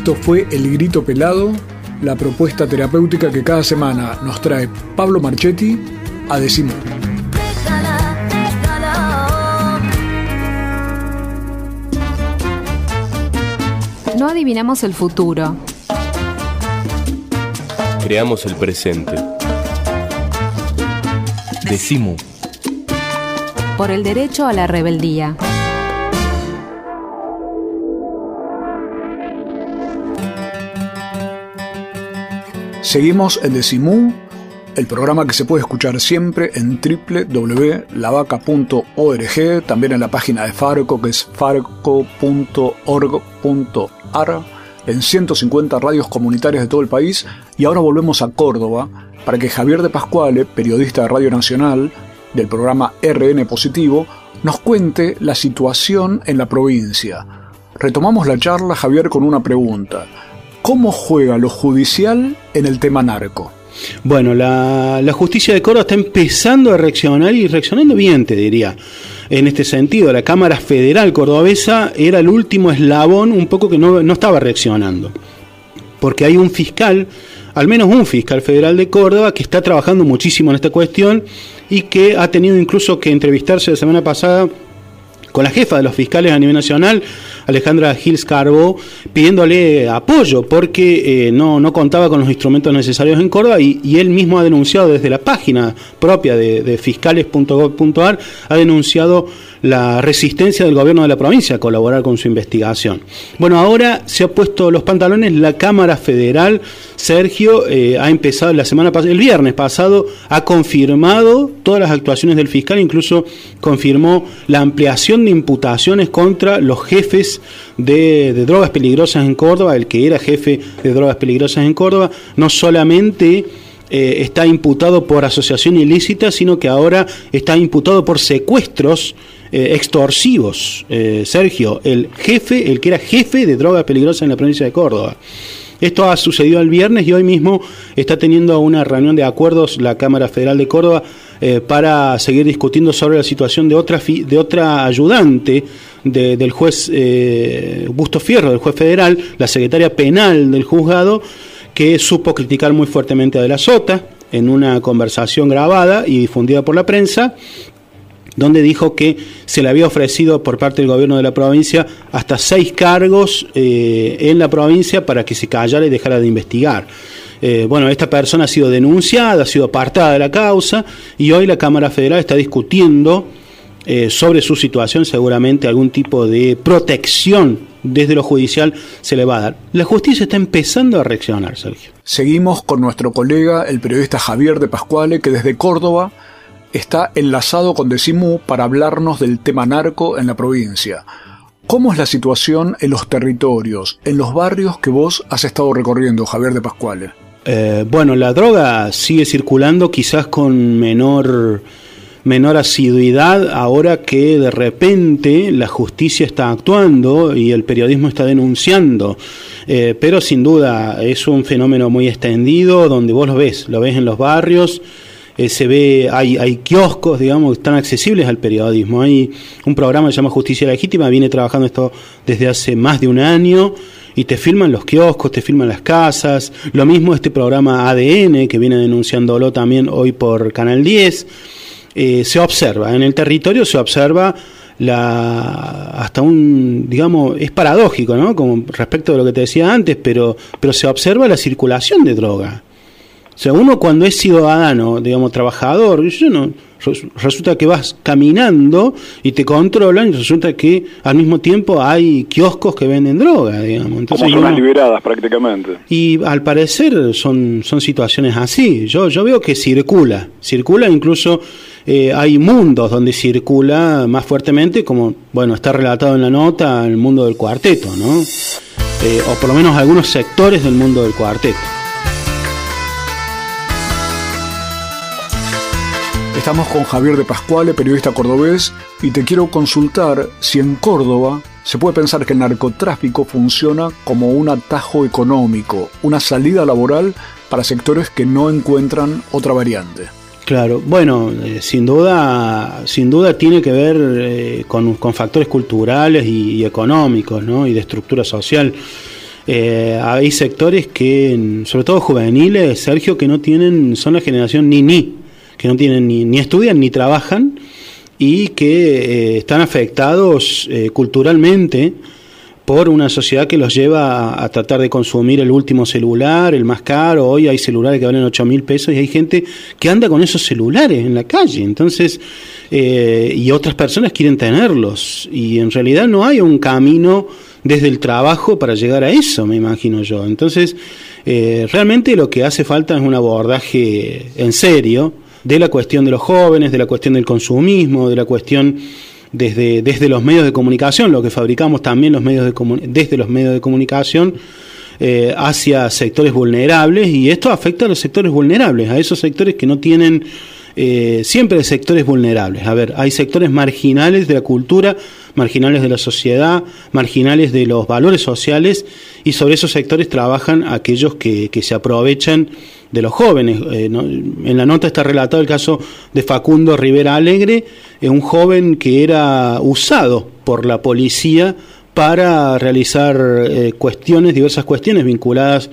Esto fue El Grito Pelado, la propuesta terapéutica que cada semana nos trae Pablo Marchetti a Decimo. No adivinamos el futuro. Creamos el presente. Decimo. Por el derecho a la rebeldía. Seguimos en Decimú, el programa que se puede escuchar siempre en www.lavaca.org, también en la página de Farco, que es farco.org.ar, en 150 radios comunitarias de todo el país, y ahora volvemos a Córdoba para que Javier de Pascuale, periodista de Radio Nacional, del programa RN Positivo, nos cuente la situación en la provincia. Retomamos la charla, Javier, con una pregunta. ¿Cómo juega lo judicial en el tema narco? Bueno, la, la, justicia de Córdoba está empezando a reaccionar y reaccionando bien, te diría. En este sentido, la Cámara Federal Cordobesa era el último eslabón un poco que no, no estaba reaccionando. Porque hay un fiscal, al menos un fiscal federal de Córdoba, que está trabajando muchísimo en esta cuestión y que ha tenido incluso que entrevistarse la semana pasada con la jefa de los fiscales a nivel nacional, Alejandra Gils Carbo, pidiéndole apoyo porque eh, no, no, contaba con los instrumentos necesarios en Córdoba y, y él mismo ha denunciado desde la página propia de, de fiscales.gov.ar, ha denunciado la resistencia del gobierno de la provincia a colaborar con su investigación. Bueno, ahora se ha puesto los pantalones la Cámara Federal, Sergio, eh, ha empezado la semana pasada, el viernes pasado, ha confirmado todas las actuaciones del fiscal, incluso confirmó la ampliación de imputaciones contra los jefes de, drogas peligrosas en Córdoba, el que era jefe de drogas peligrosas en Córdoba, no solamente eh, está imputado por asociación ilícita, sino que ahora está imputado por secuestros eh, extorsivos. Eh, Sergio, el jefe, el que era jefe de drogas peligrosas en la provincia de Córdoba. Esto ha sucedido el viernes y hoy mismo está teniendo una reunión de acuerdos la Cámara Federal de Córdoba eh, para seguir discutiendo sobre la situación de otra, de otra ayudante de, del juez eh, Busto Fierro, del juez federal, la secretaria penal del juzgado, que supo criticar muy fuertemente a De la Sota en una conversación grabada y difundida por la prensa, donde dijo que se le había ofrecido por parte del gobierno de la provincia hasta seis cargos eh, en la provincia para que se callara y dejara de investigar. Eh, bueno, esta persona ha sido denunciada, ha sido apartada de la causa y hoy la Cámara Federal está discutiendo eh, sobre su situación, seguramente algún tipo de protección desde lo judicial se le va a dar. La justicia está empezando a reaccionar, Sergio. Seguimos con nuestro colega, el periodista Javier de Pascuale, que desde Córdoba está enlazado con Decimú para hablarnos del tema narco en la provincia. ¿Cómo es la situación en los territorios, en los barrios que vos has estado recorriendo, Javier de Pascuale? Eh, bueno, la droga sigue circulando quizás con menor, menor asiduidad ahora que de repente la justicia está actuando y el periodismo está denunciando. Eh, pero sin duda es un fenómeno muy extendido donde vos lo ves, lo ves en los barrios. Eh, se ve, hay, hay kioscos, digamos, que están accesibles al periodismo. Hay un programa que se llama Justicia Legítima, viene trabajando esto desde hace más de un año y te filman los kioscos, te filman las casas. Lo mismo este programa ADN, que viene denunciándolo también hoy por Canal 10. Eh, se observa, en el territorio se observa la hasta un digamos es paradójico no como respecto de lo que te decía antes pero pero se observa la circulación de droga sea, uno cuando es ciudadano, digamos, trabajador, yo no, resulta que vas caminando y te controlan y resulta que al mismo tiempo hay kioscos que venden droga, digamos. Entonces, Como zonas uno, liberadas prácticamente. Y al parecer son, son situaciones así. Yo, yo veo que circula, circula incluso eh, hay mundos donde circula más fuertemente, como, bueno, está relatado en la nota, el mundo del cuarteto, ¿no? Eh, o por lo menos algunos sectores del mundo del cuarteto. Estamos con Javier de Pascuale, periodista cordobés, y te quiero consultar si en Córdoba se puede pensar que el narcotráfico funciona como un atajo económico, una salida laboral para sectores que no encuentran otra variante. Claro, bueno, eh, sin duda, sin duda tiene que ver eh, con, factores culturales y, y, económicos, ¿no? Y de estructura social. eh, hay sectores que, sobre todo juveniles, Sergio, que no tienen, son la generación ni ni, que no tienen ni, ni estudian ni trabajan y que eh, están afectados eh, culturalmente por una sociedad que los lleva a, tratar de consumir el último celular, el más caro. Hoy hay celulares que valen 8 mil pesos y hay gente que anda con esos celulares en la calle. Entonces, eh, y otras personas quieren tenerlos. Y en realidad no hay un camino desde el trabajo para llegar a eso, me imagino yo. Entonces, eh, realmente lo que hace falta es un abordaje en serio de la cuestión de los jóvenes, de la cuestión del consumismo, de la cuestión desde, desde los medios de comunicación, lo que fabricamos también los medios de desde los medios de comunicación eh, hacia sectores vulnerables y esto afecta a los sectores vulnerables, a esos sectores que no tienen eh, siempre sectores vulnerables. A ver, hay sectores marginales de la cultura, marginales de la sociedad, marginales de los valores sociales y sobre esos sectores trabajan aquellos que, que se aprovechan de los jóvenes. Eh, en la nota está relatado el caso de Facundo Rivera Alegre, eh, un joven que era usado por la policía para realizar eh, cuestiones, diversas cuestiones vinculadas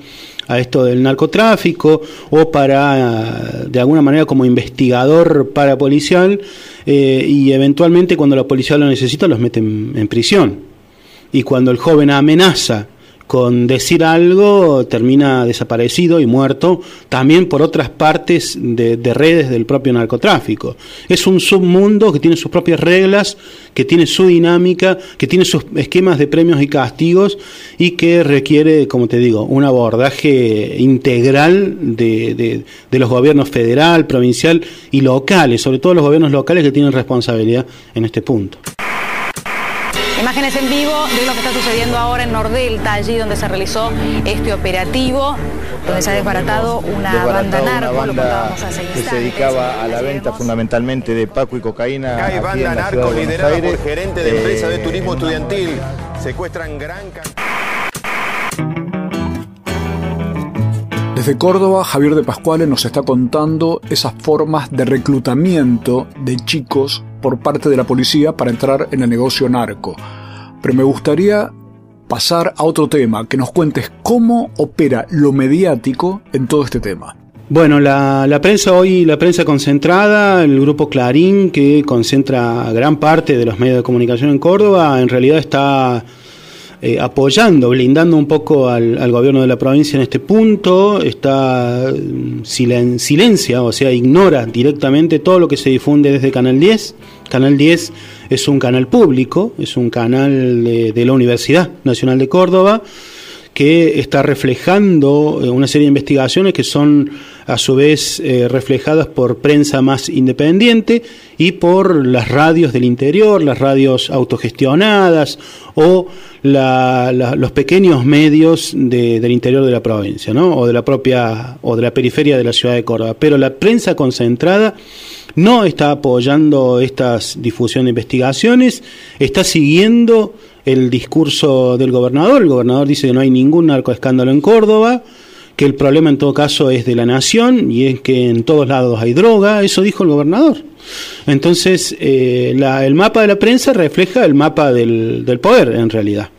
a esto del narcotráfico o para, de alguna manera, como investigador parapolicial eh, y eventualmente cuando la policía lo necesita los meten en prisión. Y cuando el joven amenaza con decir algo termina desaparecido y muerto también por otras partes de, de, redes del propio narcotráfico. Es un submundo que tiene sus propias reglas, que tiene su dinámica, que tiene sus esquemas de premios y castigos y que requiere, como te digo, un abordaje integral de, de los gobiernos federal, provincial y locales, sobre todo los gobiernos locales que tienen responsabilidad en este punto. Imágenes en vivo de lo que está sucediendo ahora en Nordelta, allí donde se realizó este operativo, donde se ha desbaratado una banda narco, una banda que se dedicaba a la venta fundamentalmente de paco y cocaína. Hay banda narco liderada por gerente de empresa de turismo estudiantil. Secuestran gran Desde Córdoba, Javier de Pascuale nos está contando esas formas de reclutamiento de chicos por parte de la policía para entrar en el negocio narco. Pero me gustaría pasar a otro tema, que nos cuentes cómo opera lo mediático en todo este tema. Bueno, la, la, prensa hoy, la prensa concentrada, el grupo Clarín, que concentra gran parte de los medios de comunicación en Córdoba, en realidad está eh, apoyando, blindando un poco al, al, gobierno de la provincia en este punto, está silen, silencia, o sea, ignora directamente todo lo que se difunde desde Canal 10. Canal 10 es un canal público, es un canal de, de la Universidad Nacional de Córdoba que está reflejando una serie de investigaciones que son a su vez eh, reflejadas por prensa más independiente y por las radios del interior, las radios autogestionadas o la, los pequeños medios de, del interior de la provincia, ¿no? o de la propia o de la periferia de la ciudad de Córdoba. Pero la prensa concentrada no está apoyando estas difusión de investigaciones, está siguiendo el discurso del gobernador. El gobernador dice que no hay ningún narcoescándalo en Córdoba, que el problema en todo caso es de la nación y es que en todos lados hay droga, eso dijo el gobernador. Entonces, eh, la, el mapa de la prensa refleja el mapa del, del poder en realidad.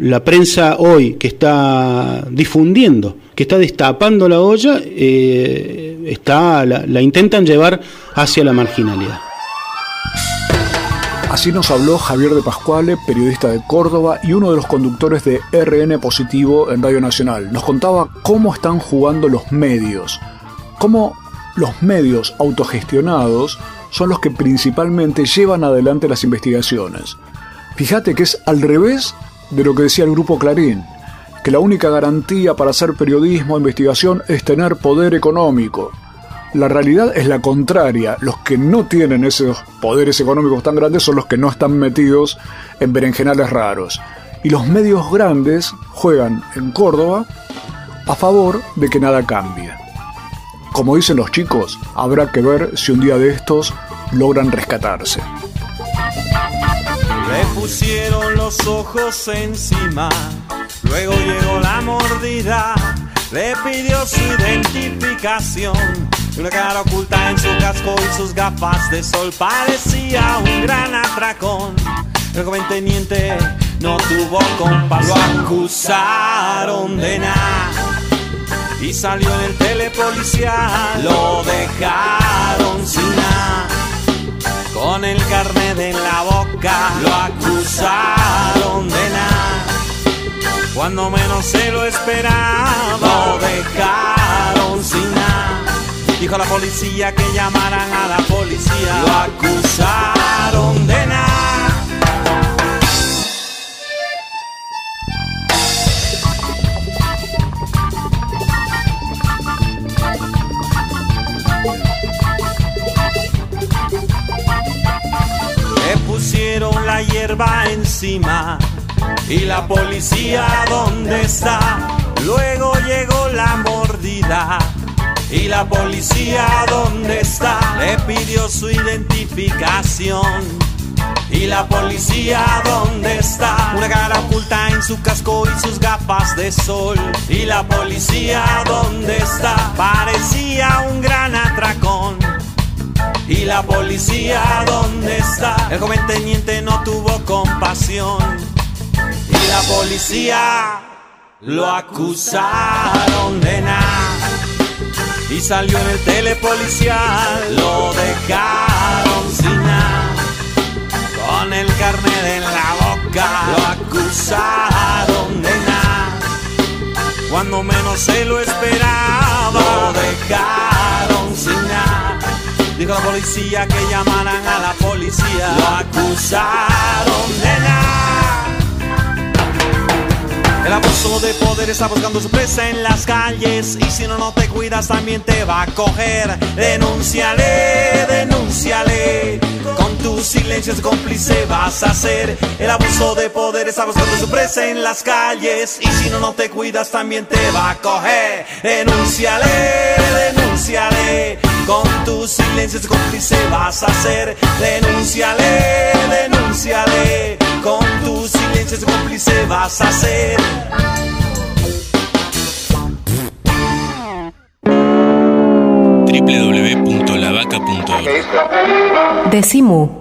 La prensa hoy que está difundiendo, que está destapando la olla, eh, está, la, la intentan llevar hacia la marginalidad. Así nos habló Javier de Pascuale, periodista de Córdoba y uno de los conductores de RN Positivo en Radio Nacional. Nos contaba cómo están jugando los medios, cómo los medios autogestionados son los que principalmente llevan adelante las investigaciones. Fíjate que es al revés de lo que decía el grupo Clarín, que la única garantía para hacer periodismo e investigación es tener poder económico. La realidad es la contraria. Los que no tienen esos poderes económicos tan grandes son los que no están metidos en berenjenales raros. Y los medios grandes juegan en Córdoba a favor de que nada cambie. Como dicen los chicos, habrá que ver si un día de estos logran rescatarse. Le pusieron los ojos encima, luego llegó la mordida, le pidió su identificación una cara oculta en su casco y sus gafas de sol parecía un gran atracón. El joven teniente no tuvo compasión. Lo acusaron de nada y salió en el telepolicial. Lo dejaron sin nada, con el carnet en la boca. Lo acusaron de nada, cuando menos se lo esperaba. Lo dejaron sin nada. Dijo la policía que llamaran a la policía. Lo acusaron de nada. Le pusieron la hierba encima y la policía dónde está. Luego llegó la mordida y la policía dónde está. Le pidió su identificación. Y la policía, ¿dónde está? Una cara oculta en su casco y sus gafas de sol. Y la policía, ¿dónde está? Parecía un gran atracón. Y la policía, ¿dónde está? El joven teniente no tuvo compasión. Y la policía lo acusaron de nada. Y salió en el telepolicial, lo dejaron sin nada. Con el carnet en la boca, lo acusaron de nada. Cuando menos se lo esperaba, lo dejaron sin nada. Dijo la policía que llamaran a la policía, lo acusaron de nada. El abuso de poder está buscando su presa en las calles y si no no te cuidas también te va a coger. Denúnciale, denúnciale. Con tu silencio es cómplice vas a ser. El abuso de poder está buscando su presa en las calles y si no no te cuidas también te va a coger. Denúnciale, denúnciale. Con tu silencio es cómplice vas a ser. Denúnciale, denúnciale. Con tu silencio es cómplice vas a ser. www.lavaca.org Decimu.